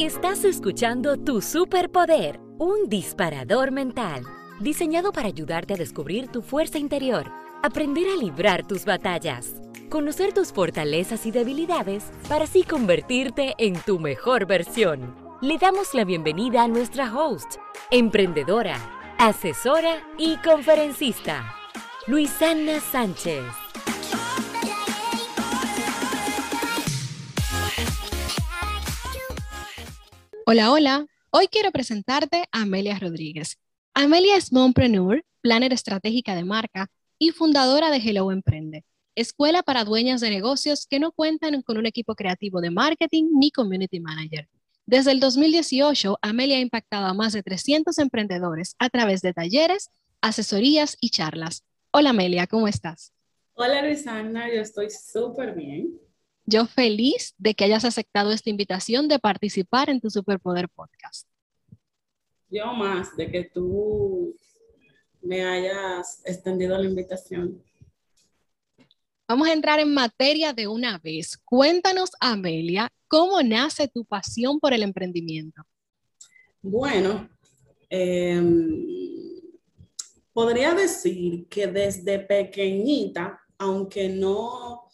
Estás escuchando Tu Superpoder, un disparador mental, diseñado para ayudarte a descubrir tu fuerza interior, aprender a librar tus batallas, conocer tus fortalezas y debilidades para así convertirte en tu mejor versión. Le damos la bienvenida a nuestra host, emprendedora, asesora y conferencista, Luisana Sánchez. Hola, hola. Hoy quiero presentarte a Amelia Rodríguez. Amelia es mompreneur, planner estratégica de marca y fundadora de Hello Emprende, escuela para dueñas de negocios que no cuentan con un equipo creativo de marketing ni community manager. Desde el 2018, Amelia ha impactado a más de 300 emprendedores a través de talleres, asesorías y charlas. Hola Amelia, ¿cómo estás? Hola Luisana, yo estoy súper bien. Yo feliz de que hayas aceptado esta invitación de participar en tu Superpoder Podcast. Yo más de que tú me hayas extendido la invitación. Vamos a entrar en materia de una vez. Cuéntanos, Amelia, ¿cómo nace tu pasión por el emprendimiento? Bueno, em, podría decir que desde pequeñita, aunque no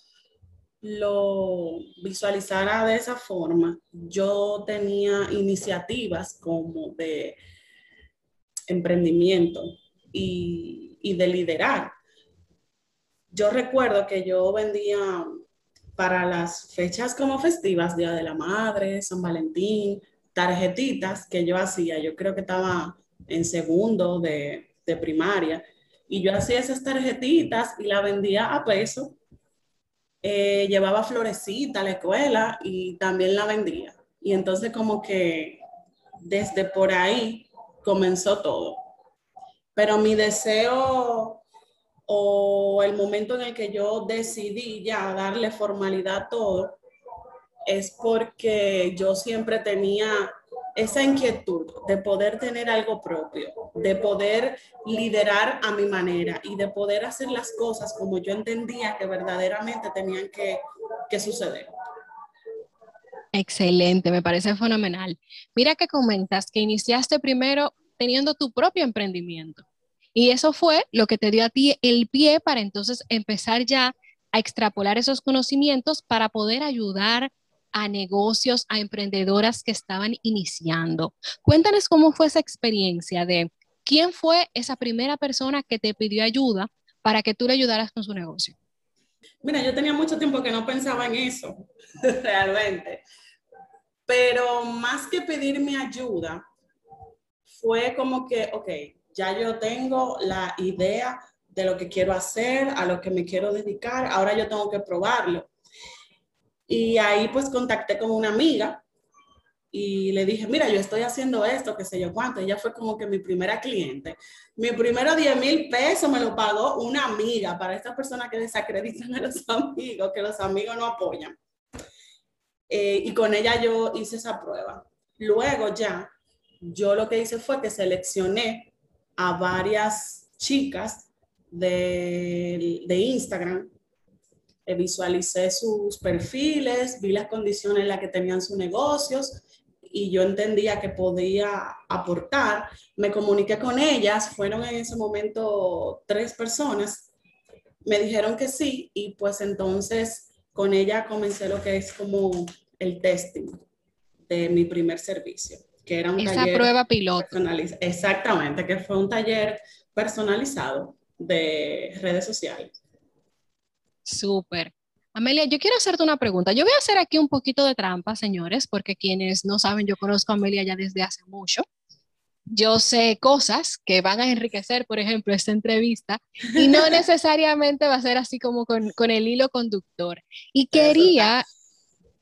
lo visualizara de esa forma, yo tenía iniciativas como de emprendimiento y, y de liderar. Yo recuerdo que yo vendía para las fechas como festivas, Día de la Madre, San Valentín, tarjetitas que yo hacía. Yo creo que estaba en segundo de, de primaria y yo hacía esas tarjetitas y la vendía a peso eh, llevaba florecita a la escuela y también la vendía. Y entonces como que desde por ahí comenzó todo. Pero mi deseo o el momento en el que yo decidí ya darle formalidad a todo es porque yo siempre tenía esa inquietud de poder tener algo propio, de poder liderar a mi manera y de poder hacer las cosas como yo entendía que verdaderamente tenían que, suceder. Excelente, me parece fenomenal. Mira que comentas que iniciaste primero teniendo tu propio emprendimiento y eso fue lo que te dio a ti el pie para entonces empezar ya a extrapolar esos conocimientos para poder ayudar a negocios, a emprendedoras que estaban iniciando. Cuéntanos cómo fue esa experiencia de quién fue esa primera persona que te pidió ayuda para que tú le ayudaras con su negocio. Mira, yo tenía mucho tiempo que no pensaba en eso, realmente. Pero más que pedirme ayuda, fue como que, ok, ya yo tengo la idea de lo que quiero hacer, a lo que me quiero dedicar, ahora yo tengo que probarlo. Y ahí pues contacté con una amiga y le dije, mira, yo estoy haciendo esto, qué sé yo cuánto. Ella fue como que mi primera cliente. Mi primero 10 mil pesos me lo pagó una amiga para estas personas que desacreditan a los amigos, que los amigos no apoyan. Eh, y con ella yo hice esa prueba. Luego ya, yo lo que hice fue que seleccioné a varias chicas de, de Instagram eh, visualicé sus perfiles, vi las condiciones en las que tenían sus negocios y yo entendía que podía aportar. Me comuniqué con ellas, fueron en ese momento tres personas, me dijeron que sí y pues entonces con ella comencé lo que es como el testing de mi primer servicio, que era un Esa prueba piloto. Exactamente, que fue un taller personalizado de redes sociales. Súper. Amelia, yo quiero hacerte una pregunta. Yo voy a hacer aquí un poquito de trampa, señores, porque quienes no saben, yo conozco a Amelia ya desde hace mucho. Yo sé cosas que van a enriquecer, por ejemplo, esta entrevista, y no necesariamente va a ser así como con, el hilo conductor. Y quería,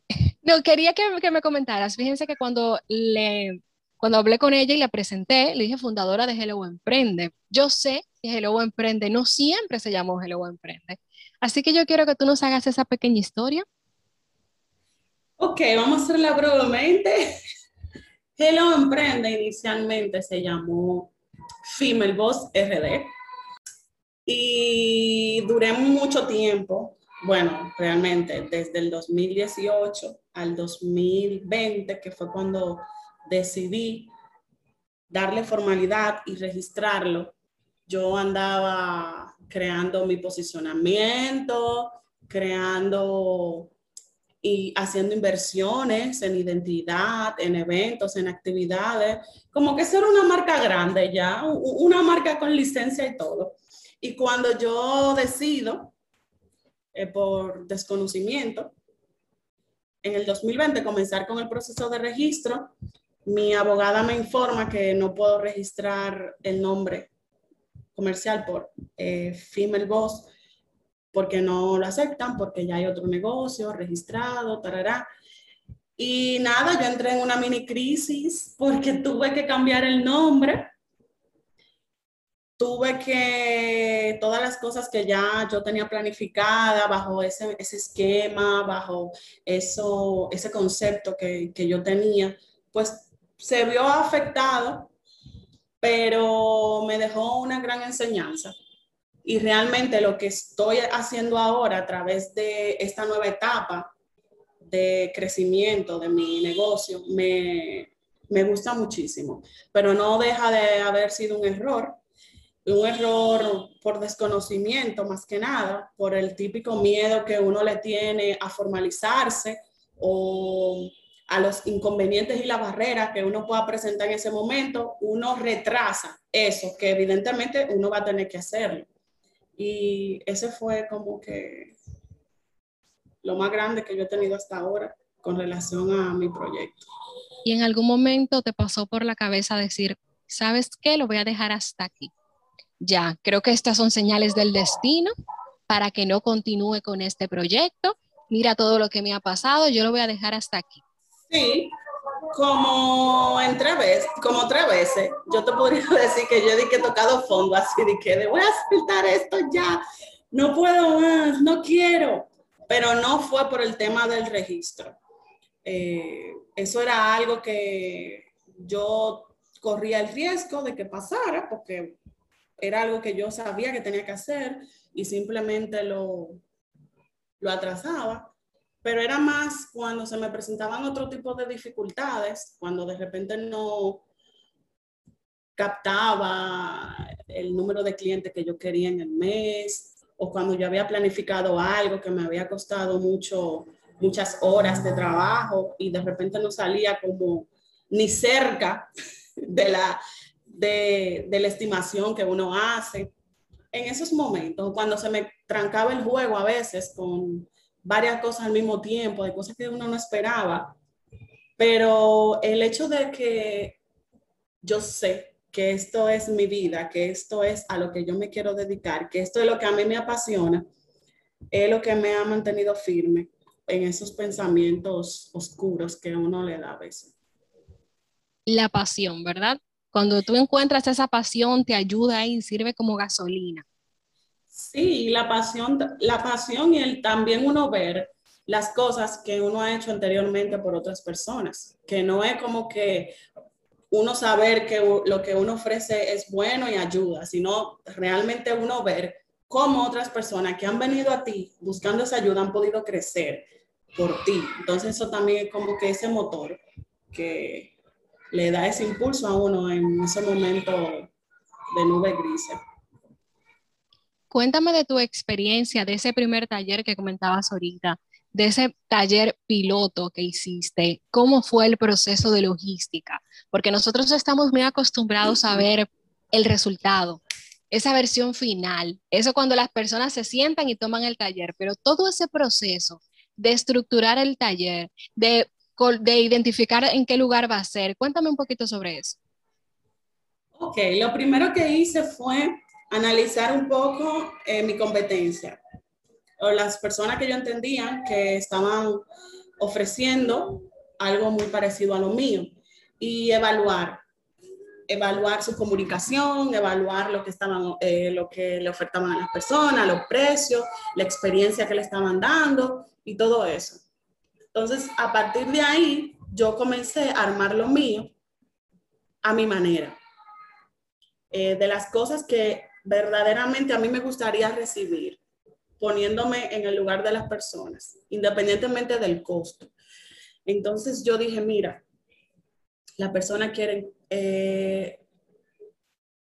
no, quería que, que me comentaras. Fíjense que cuando le, cuando hablé con ella y la presenté, le dije fundadora de Hello Emprende. Yo sé que Hello Emprende no siempre se llamó Hello Emprende. Así que yo quiero que tú nos hagas esa pequeña historia. Ok, vamos a hacerla brevemente. Hello Emprende inicialmente se llamó Female Boss RD y duré mucho tiempo bueno, realmente desde el 2018 al 2020, que fue cuando decidí darle formalidad y registrarlo, yo andaba creando mi posicionamiento, creando y haciendo inversiones en identidad, en eventos, en actividades, como que ser una marca grande ya, una marca con licencia y todo. Y cuando yo decido, eh, por desconocimiento, en el 2020 comenzar con el proceso de registro, mi abogada me informa que no puedo registrar el nombre comercial por eh, Female Boss porque no lo aceptan, porque ya hay otro negocio registrado, tarará. Y nada, yo entré en una mini crisis porque tuve que cambiar el nombre. Tuve que todas las cosas que ya yo tenía planificada bajo ese, ese esquema, bajo eso, ese concepto que, que yo tenía, pues se vio afectado, pero me dejó una gran enseñanza. Y realmente lo que estoy haciendo ahora a través de esta nueva etapa de crecimiento de mi negocio me, me gusta muchísimo, pero no deja de haber sido un error, un error por desconocimiento más que nada, por el típico miedo que uno le tiene a formalizarse o a los inconvenientes y las barreras que uno pueda presentar en ese momento, uno retrasa eso, que evidentemente uno va a tener que hacerlo. Y ese fue como que lo más grande que yo he tenido hasta ahora con relación a mi proyecto. ¿Y en algún momento te pasó por la cabeza decir, sabes qué, lo voy a dejar hasta aquí? Ya, creo que estas son señales del destino para que no continúe con este proyecto. Mira todo lo que me ha pasado, yo lo voy a dejar hasta aquí. Sí, como en veces, como tres veces, yo te podría decir que yo di que he tocado fondo así, de que voy a soltar esto ya, no puedo más, no quiero, pero no fue por el tema del registro. Eh, eso era algo que yo corría el riesgo de que pasara, porque era algo que yo sabía que tenía que hacer y simplemente lo, lo atrasaba pero era más cuando se me presentaban otro tipo de dificultades, cuando de repente no captaba el número de clientes que yo quería en el mes, o cuando yo había planificado algo que me había costado mucho, muchas horas de trabajo y de repente no salía como ni cerca de la, de, de la estimación que uno hace. En esos momentos, cuando se me trancaba el juego a veces con varias cosas al mismo tiempo, de cosas que uno no esperaba. Pero el hecho de que yo sé que esto es mi vida, que esto es a lo que yo me quiero dedicar, que esto es lo que a mí me apasiona, es lo que me ha mantenido firme en esos pensamientos oscuros que uno le da a veces. La pasión, ¿verdad? Cuando tú encuentras esa pasión, te ayuda y sirve como gasolina. Sí, la pasión, la pasión y el también uno ver las cosas que uno ha hecho anteriormente por otras personas, que no es como que uno saber que lo que uno ofrece es bueno y ayuda, sino realmente uno ver cómo otras personas que han venido a ti buscando esa ayuda han podido crecer por ti. Entonces eso también es como que ese motor que le da ese impulso a uno en ese momento de nube grises. Cuéntame de tu experiencia, de ese primer taller que comentabas ahorita, de ese taller piloto que hiciste, ¿cómo fue el proceso de logística? Porque nosotros estamos muy acostumbrados a ver el resultado, esa versión final, eso cuando las personas se sientan y toman el taller, pero todo ese proceso de estructurar el taller, de, de identificar en qué lugar va a ser, cuéntame un poquito sobre eso. Ok, lo primero que hice fue analizar un poco eh, mi competencia o las personas que yo entendía que estaban ofreciendo algo muy parecido a lo mío y evaluar evaluar su comunicación, evaluar lo que estaban, eh, lo que le ofertaban a las personas, los precios, la experiencia que le estaban dando y todo eso. Entonces, a partir de ahí, yo comencé a armar lo mío a mi manera. Eh, de las cosas que verdaderamente a mí me gustaría recibir. poniéndome en el lugar de las personas, independientemente del costo. Entonces yo dije, mira, la persona quiere eh,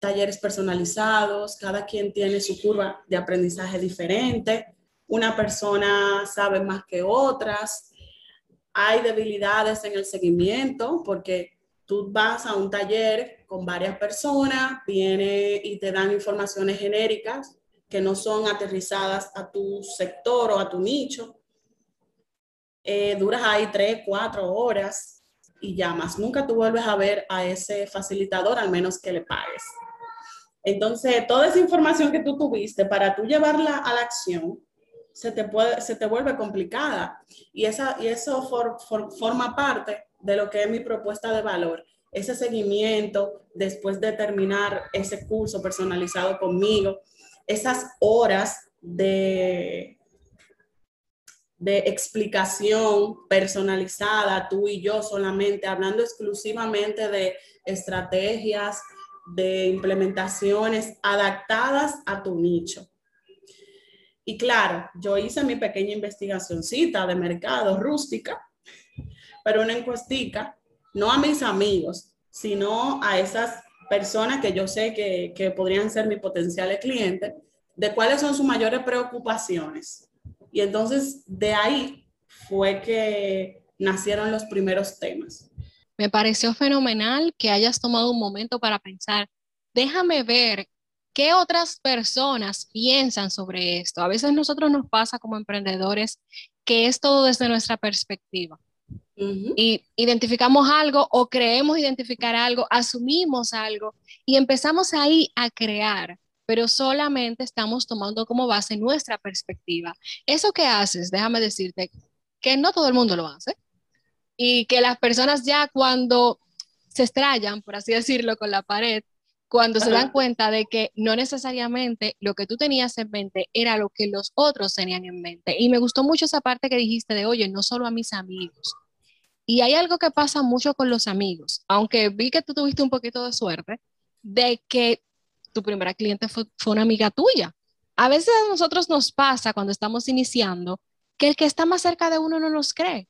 talleres personalizados, cada quien tiene su curva de aprendizaje diferente, una persona sabe más que otras, hay debilidades en el seguimiento porque tú vas a un taller con varias personas, viene y te dan informaciones genéricas que no son aterrizadas a tu sector o a tu nicho. Eh, duras ahí tres, cuatro horas y ya más. Nunca tú vuelves a ver a ese facilitador al menos que le pagues. Entonces, toda esa información que tú tuviste para tú llevarla a la acción, se te, puede, se te vuelve complicada. Y, esa, y eso forma parte de lo que es mi propuesta de valor. Ese seguimiento después de terminar ese curso personalizado conmigo, esas horas de, de explicación personalizada, tú y yo solamente, hablando exclusivamente de estrategias, de implementaciones adaptadas a tu nicho. Y claro, yo hice mi pequeña investigacióncita de mercado rústica, pero una encuestica, no a mis amigos, sino a esas personas que yo sé que, que podrían ser mis potenciales clientes, de cuáles son sus mayores preocupaciones. Y entonces de ahí fue que nacieron los primeros temas. Me pareció fenomenal que hayas tomado un momento para pensar, déjame ver ¿Qué otras personas piensan sobre esto? A veces nosotros nos pasa como emprendedores que es todo desde nuestra perspectiva. Y identificamos algo o creemos identificar algo, asumimos algo y empezamos ahí a crear, pero solamente estamos tomando como base nuestra perspectiva. Eso que haces, déjame decirte que no todo el mundo lo hace y que las personas ya cuando se estrellan, por así decirlo, con la pared, cuando se dan cuenta de que no necesariamente lo que tú tenías en mente era lo que los otros tenían en mente. Y me gustó mucho esa parte que dijiste de, oye, no solo a mis amigos. Y hay algo que pasa mucho con los amigos, aunque vi que tú tuviste un poquito de suerte, de que tu primera cliente fue, fue una amiga tuya. A veces a nosotros nos pasa cuando estamos iniciando que el que está más cerca de uno no nos cree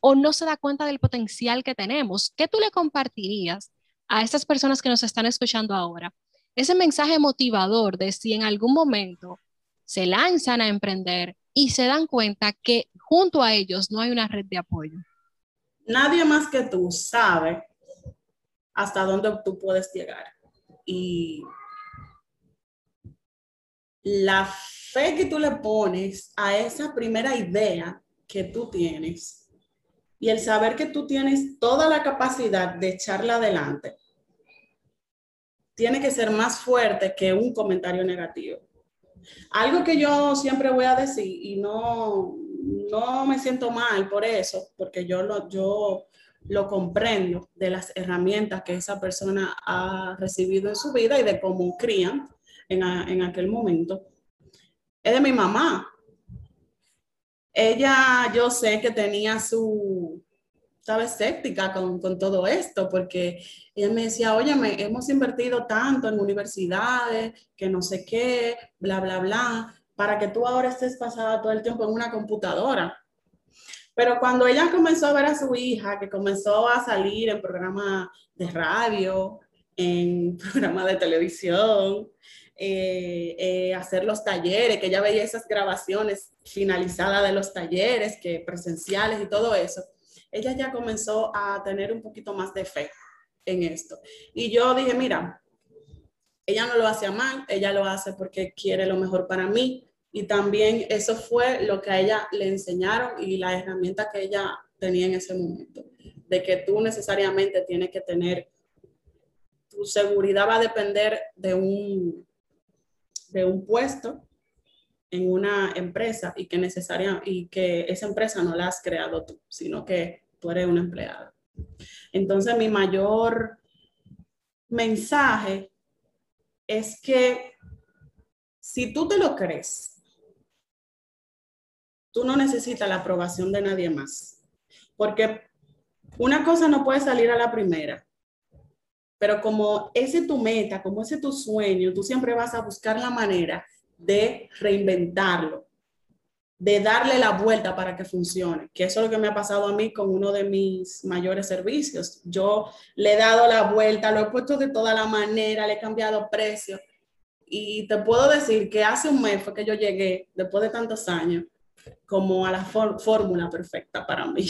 o no se da cuenta del potencial que tenemos. ¿Qué tú le compartirías a estas personas que nos están escuchando ahora, ese mensaje motivador de si en algún momento se lanzan a emprender y se dan cuenta que junto a ellos no hay una red de apoyo. Nadie más que tú sabe hasta dónde tú puedes llegar. Y la fe que tú le pones a esa primera idea que tú tienes y el saber que tú tienes toda la capacidad de echarla adelante, tiene que ser más fuerte que un comentario negativo. Algo que yo siempre voy a decir y no, no me siento mal por eso, porque yo lo, yo lo comprendo de las herramientas que esa persona ha recibido en su vida y de cómo crían en, en aquel momento, es de mi mamá ella yo sé que tenía su, estaba escéptica con, con, todo esto, porque ella me decía, oye, hemos invertido tanto en universidades, que no sé qué, bla, bla, bla, para que tú ahora estés pasada todo el tiempo en una computadora. Pero cuando ella comenzó a ver a su hija, que comenzó a salir en programas de radio, en programas de televisión, eh, eh, hacer los talleres, que ya veía esas grabaciones finalizadas de los talleres, que presenciales y todo eso, ella ya comenzó a tener un poquito más de fe en esto. Y yo dije, mira, ella no lo hace mal, ella lo hace porque quiere lo mejor para mí. Y también eso fue lo que a ella le enseñaron y la herramienta que ella tenía en ese momento, de que tú necesariamente tienes que tener, tu seguridad va a depender de un, un puesto en una empresa y que necesaria y que esa empresa no la has creado tú, sino que tú eres una empleada. Entonces mi mayor mensaje es que si tú te lo crees, tú no necesitas la aprobación de nadie más, porque una cosa no puede salir a la primera pero como ese es tu meta, como ese es tu sueño, tú siempre vas a buscar la manera de reinventarlo de darle la vuelta para que funcione, que eso es lo que me ha pasado a mí con uno de mis mayores servicios. Yo le he dado la vuelta, lo he puesto de toda la manera, le he cambiado precio y te puedo decir que hace un mes fue que yo llegué, después de tantos años, como a la fórmula perfecta para mí.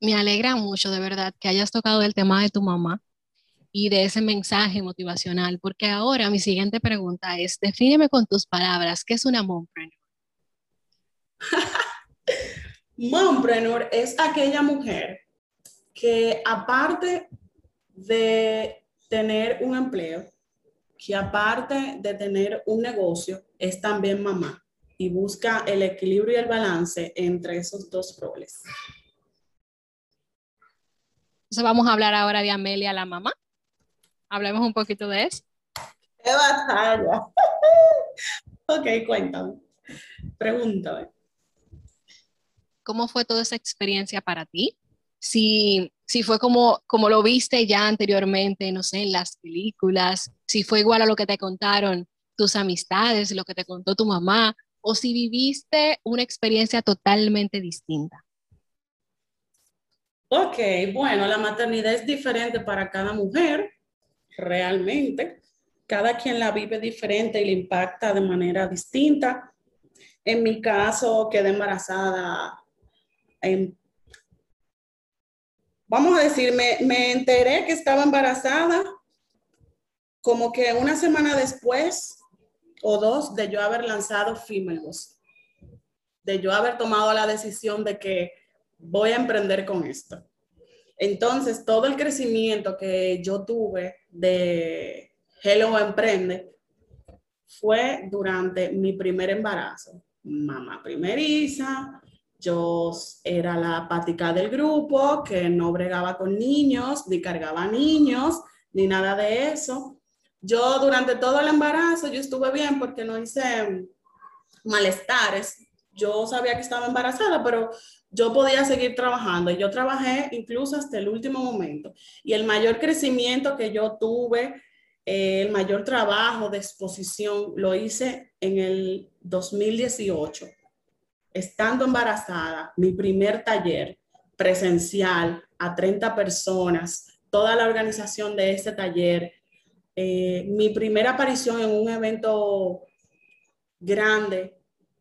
Me alegra mucho, de verdad, que hayas tocado el tema de tu mamá y de ese mensaje motivacional, porque ahora mi siguiente pregunta es, defíneme con tus palabras, ¿qué es una mompreneur? mompreneur es aquella mujer que aparte de tener un empleo, que aparte de tener un negocio, es también mamá y busca el equilibrio y el balance entre esos dos roles. Entonces vamos a hablar ahora de Amelia, la mamá. Hablemos un poquito de eso. ¡Qué batalla! ok, cuéntame. Pregúntame. ¿Cómo fue toda esa experiencia para ti? Si, si fue como, como lo viste ya anteriormente, no sé, en las películas, si fue igual a lo que te contaron tus amistades, lo que te contó tu mamá, o si viviste una experiencia totalmente distinta. Ok, bueno, la maternidad es diferente para cada mujer realmente. Cada quien la vive diferente y le impacta de manera distinta. En mi caso, quedé embarazada. vamos a decir, me, me enteré que estaba embarazada como que una semana después o dos de yo haber lanzado Fimelbos, de yo haber tomado la decisión de que voy a emprender con esto. Entonces, todo el crecimiento que yo tuve de Hello Emprende fue durante mi primer embarazo. Mamá primeriza, yo era la pática del grupo que no bregaba con niños, ni cargaba niños, ni nada de eso. Yo durante todo el embarazo, yo estuve bien porque no hice malestares. Yo sabía que estaba embarazada, pero yo podía seguir trabajando. Yo trabajé incluso hasta el último momento. Y el mayor crecimiento que yo tuve, eh, el mayor trabajo de exposición, lo hice en el 2018, estando embarazada, mi primer taller presencial a 30 personas, toda la organización de ese taller, eh, mi primera aparición en un evento grande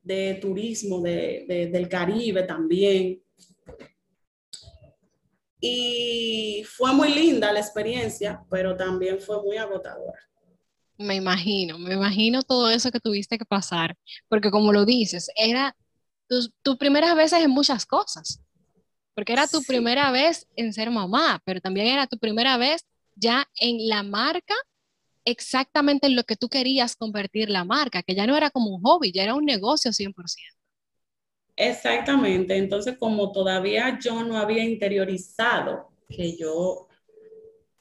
de turismo del Caribe también. Y fue muy linda la experiencia, pero también fue muy agotadora. Me imagino, me imagino todo eso que tuviste que pasar, porque como lo dices, era tus, tus primeras veces en muchas cosas, porque era tu primera vez en ser mamá, pero también era tu primera vez ya en la marca exactamente en lo que tú querías convertir la marca, que ya no era como un hobby, ya era un negocio 100%. Exactamente, entonces como todavía yo no había interiorizado que yo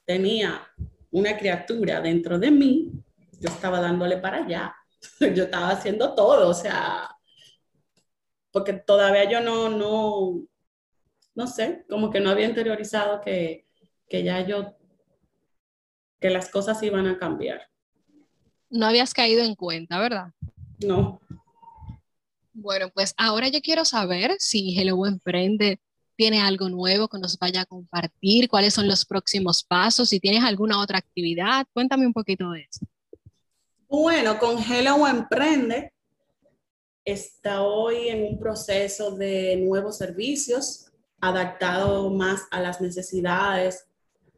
tenía una criatura dentro de mí, yo estaba dándole para allá, yo estaba haciendo todo, o sea, porque todavía yo no, no, no sé, como que no había interiorizado que, que ya yo que las cosas iban a cambiar. No habías caído en cuenta, ¿verdad? No. Bueno, pues ahora yo quiero saber si Hello Emprende tiene algo nuevo que nos vaya a compartir, cuáles son los próximos pasos, si tienes alguna otra actividad, cuéntame un poquito de eso. Bueno, con Hello Emprende está hoy en un proceso de nuevos servicios adaptado más a las necesidades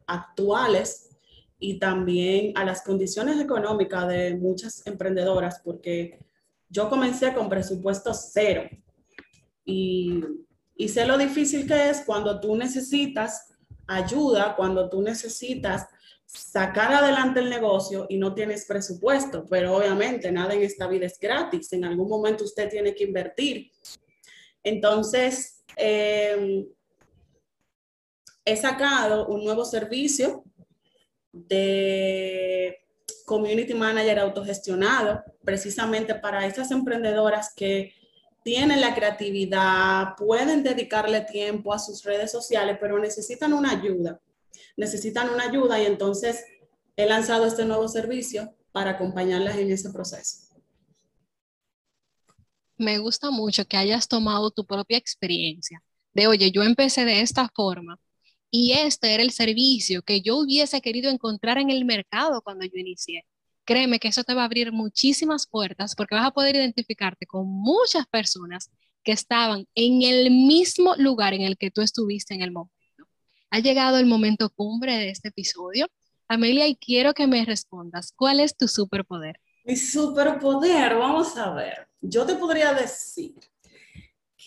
actuales y también a las condiciones económicas de muchas emprendedoras, porque yo comencé con presupuesto cero y, sé lo difícil que es cuando tú necesitas ayuda, cuando tú necesitas sacar adelante el negocio y no tienes presupuesto, pero obviamente nada en esta vida es gratis, en algún momento usted tiene que invertir. Entonces, eh, he sacado un nuevo servicio de community manager autogestionado, precisamente para esas emprendedoras que tienen la creatividad, pueden dedicarle tiempo a sus redes sociales, pero necesitan una ayuda. Necesitan una ayuda y entonces he lanzado este nuevo servicio para acompañarlas en ese proceso. Me gusta mucho que hayas tomado tu propia experiencia de, oye, yo empecé de esta forma y este era el servicio que yo hubiese querido encontrar en el mercado cuando yo inicié. Créeme que eso te va a abrir muchísimas puertas porque vas a poder identificarte con muchas personas que estaban en el mismo lugar en el que tú estuviste en el momento. Ha llegado el momento cumbre de este episodio. Amelia, y quiero que me respondas, ¿cuál es tu superpoder? Mi superpoder, vamos a ver. Yo te podría decir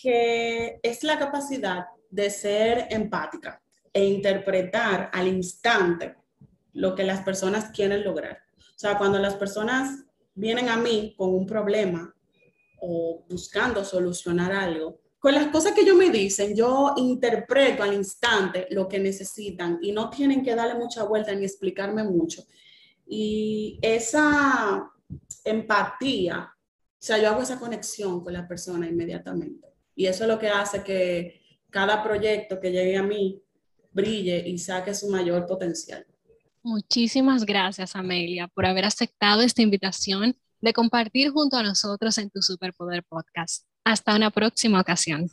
que es la capacidad de ser empática e interpretar al instante lo que las personas quieren lograr. O sea, cuando las personas vienen a mí con un problema o buscando solucionar algo, con las cosas que ellos me dicen, yo interpreto al instante lo que necesitan y no tienen que darle mucha vuelta ni explicarme mucho. Y esa empatía, o sea, yo hago esa conexión con la persona inmediatamente. Y eso es lo que hace que cada proyecto que llegue a mí brille y saque su mayor potencial. Muchísimas gracias, Amelia, por haber aceptado esta invitación de compartir junto a nosotros en tu Superpoder Podcast. Hasta una próxima ocasión.